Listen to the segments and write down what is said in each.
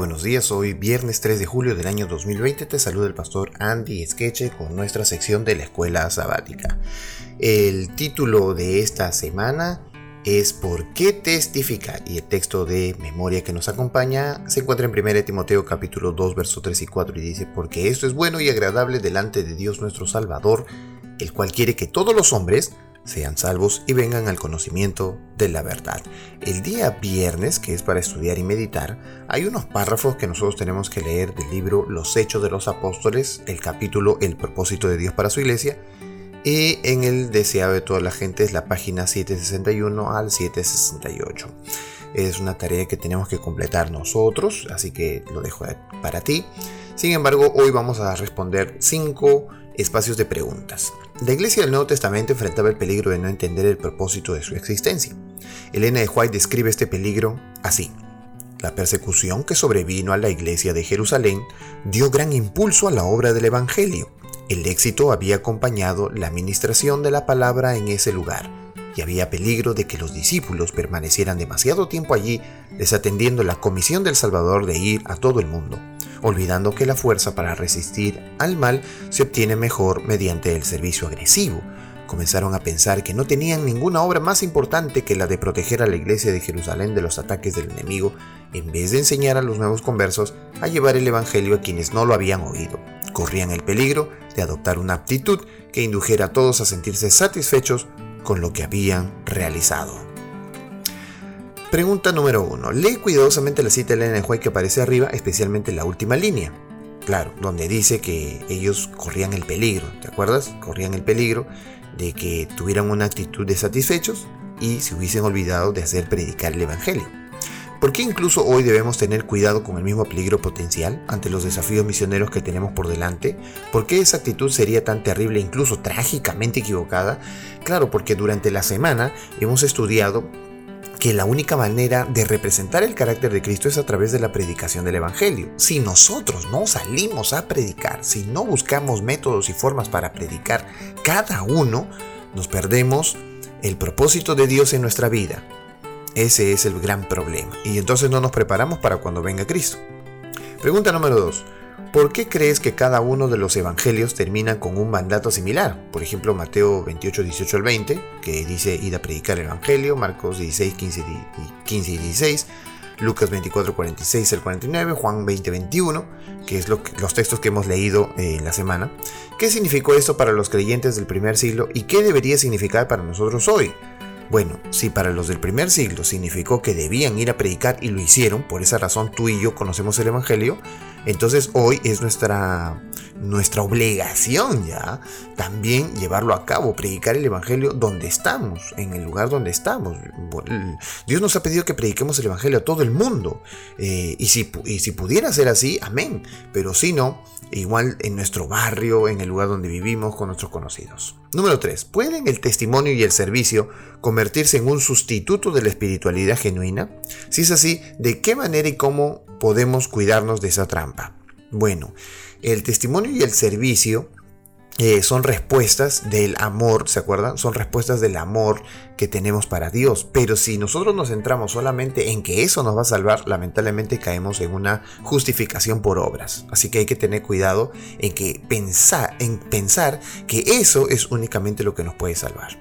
buenos días, hoy viernes 3 de julio del año 2020 te saluda el pastor Andy Skeche con nuestra sección de la escuela sabática. El título de esta semana es ¿Por qué testificar? Y el texto de memoria que nos acompaña se encuentra en 1 Timoteo capítulo 2 versos 3 y 4 y dice Porque esto es bueno y agradable delante de Dios nuestro Salvador, el cual quiere que todos los hombres sean salvos y vengan al conocimiento de la verdad. El día viernes, que es para estudiar y meditar, hay unos párrafos que nosotros tenemos que leer del libro Los Hechos de los Apóstoles, el capítulo El propósito de Dios para su iglesia, y en el deseado de toda la gente es la página 761 al 768. Es una tarea que tenemos que completar nosotros, así que lo dejo para ti. Sin embargo, hoy vamos a responder cinco espacios de preguntas. La iglesia del Nuevo Testamento enfrentaba el peligro de no entender el propósito de su existencia. Elena de White describe este peligro así. La persecución que sobrevino a la iglesia de Jerusalén dio gran impulso a la obra del Evangelio. El éxito había acompañado la administración de la palabra en ese lugar y había peligro de que los discípulos permanecieran demasiado tiempo allí desatendiendo la comisión del Salvador de ir a todo el mundo olvidando que la fuerza para resistir al mal se obtiene mejor mediante el servicio agresivo. Comenzaron a pensar que no tenían ninguna obra más importante que la de proteger a la iglesia de Jerusalén de los ataques del enemigo, en vez de enseñar a los nuevos conversos a llevar el Evangelio a quienes no lo habían oído. Corrían el peligro de adoptar una actitud que indujera a todos a sentirse satisfechos con lo que habían realizado. Pregunta número 1. Lee cuidadosamente la cita de Elena White que aparece arriba, especialmente la última línea. Claro, donde dice que ellos corrían el peligro, ¿te acuerdas? Corrían el peligro de que tuvieran una actitud de satisfechos y se hubiesen olvidado de hacer predicar el Evangelio. ¿Por qué incluso hoy debemos tener cuidado con el mismo peligro potencial ante los desafíos misioneros que tenemos por delante? ¿Por qué esa actitud sería tan terrible incluso trágicamente equivocada? Claro, porque durante la semana hemos estudiado que la única manera de representar el carácter de Cristo es a través de la predicación del Evangelio. Si nosotros no salimos a predicar, si no buscamos métodos y formas para predicar cada uno, nos perdemos el propósito de Dios en nuestra vida. Ese es el gran problema. Y entonces no nos preparamos para cuando venga Cristo. Pregunta número 2. ¿Por qué crees que cada uno de los evangelios termina con un mandato similar? Por ejemplo, Mateo 28, 18 al 20, que dice ir a predicar el evangelio, Marcos 16, 15, y 16, Lucas 24, 46 al 49, Juan 20, 21, que es lo los textos que hemos leído en eh, la semana. ¿Qué significó esto para los creyentes del primer siglo y qué debería significar para nosotros hoy? Bueno, si para los del primer siglo significó que debían ir a predicar y lo hicieron, por esa razón tú y yo conocemos el Evangelio, entonces hoy es nuestra, nuestra obligación ya también llevarlo a cabo, predicar el Evangelio donde estamos, en el lugar donde estamos. Dios nos ha pedido que prediquemos el Evangelio a todo el mundo. Eh, y, si, y si pudiera ser así, amén. Pero si no, igual en nuestro barrio, en el lugar donde vivimos, con nuestros conocidos. Número 3. ¿Pueden el testimonio y el servicio convertirse en un sustituto de la espiritualidad genuina? Si es así, ¿de qué manera y cómo podemos cuidarnos de esa trampa? Bueno, el testimonio y el servicio eh, son respuestas del amor, ¿se acuerdan? Son respuestas del amor que tenemos para Dios. Pero si nosotros nos centramos solamente en que eso nos va a salvar, lamentablemente caemos en una justificación por obras. Así que hay que tener cuidado en que pensar, en pensar que eso es únicamente lo que nos puede salvar.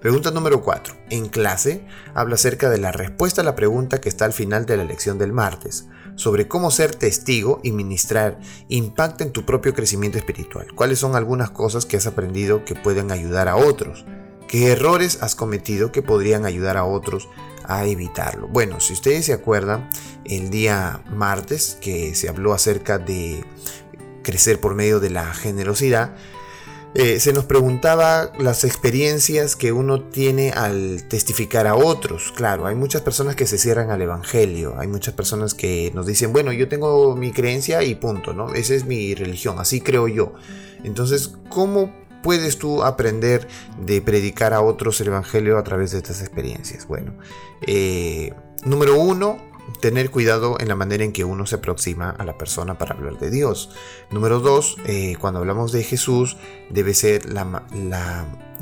Pregunta número 4. En clase habla acerca de la respuesta a la pregunta que está al final de la lección del martes, sobre cómo ser testigo y ministrar impacta en tu propio crecimiento espiritual. ¿Cuáles son algunas cosas que has aprendido que pueden ayudar a otros? ¿Qué errores has cometido que podrían ayudar a otros a evitarlo? Bueno, si ustedes se acuerdan, el día martes que se habló acerca de crecer por medio de la generosidad, eh, se nos preguntaba las experiencias que uno tiene al testificar a otros. Claro, hay muchas personas que se cierran al Evangelio, hay muchas personas que nos dicen, bueno, yo tengo mi creencia y punto, ¿no? Esa es mi religión, así creo yo. Entonces, ¿cómo puedes tú aprender de predicar a otros el Evangelio a través de estas experiencias? Bueno, eh, número uno, tener cuidado en la manera en que uno se aproxima a la persona para hablar de Dios. Número dos, eh, cuando hablamos de Jesús, debe ser la,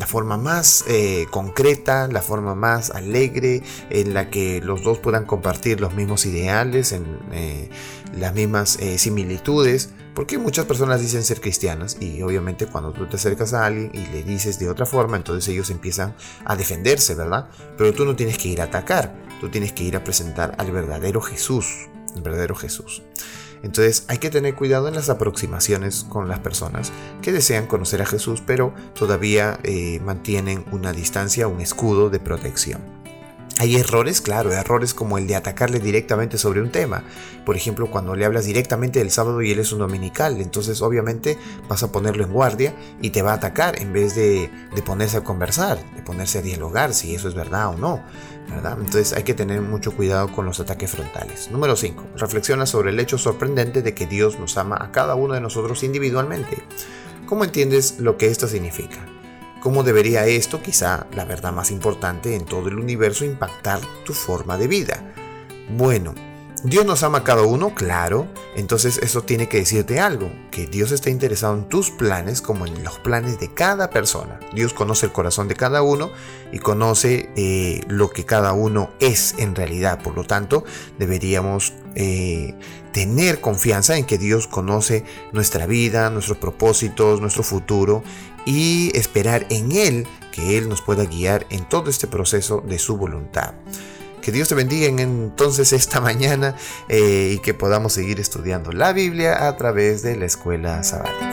forma más eh, concreta, la forma más alegre, en la que los dos puedan compartir los mismos ideales, en eh, las mismas similitudes. Porque muchas personas dicen ser cristianas y obviamente cuando tú te acercas a alguien y le dices de otra forma, entonces ellos empiezan a defenderse, ¿verdad? Pero tú no tienes que ir a atacar, tú tienes que ir a presentar al verdadero Jesús, el verdadero Jesús. Entonces hay que tener cuidado en las aproximaciones con las personas que desean conocer a Jesús, pero todavía eh, mantienen una distancia, un escudo de protección. Hay errores, claro, errores como el de atacarle directamente sobre un tema. Por ejemplo, cuando le hablas directamente del sábado y él es un dominical, entonces obviamente vas a ponerlo en guardia y te va a atacar en vez de, ponerse a conversar, de ponerse a dialogar si eso es verdad o no. ¿verdad? Entonces hay que tener mucho cuidado con los ataques frontales. Número 5. Reflexiona sobre el hecho sorprendente de que Dios nos ama a cada uno de nosotros individualmente. ¿Cómo entiendes lo que esto significa? ¿Cómo debería esto, quizá la verdad más importante en todo el universo, impactar tu forma de vida? Bueno, Dios nos ama a cada uno, claro, entonces eso tiene que decirte algo, que Dios está interesado en tus planes como en los planes de cada persona. Dios conoce el corazón de cada uno y conoce eh, lo que cada uno es en realidad, por lo tanto deberíamos eh, tener confianza en que Dios conoce nuestra vida, nuestros propósitos, nuestro futuro y esperar en Él que Él nos pueda guiar en todo este proceso de su voluntad. Que Dios te bendiga en entonces esta mañana eh, y que podamos seguir estudiando la Biblia a través de la escuela sabática.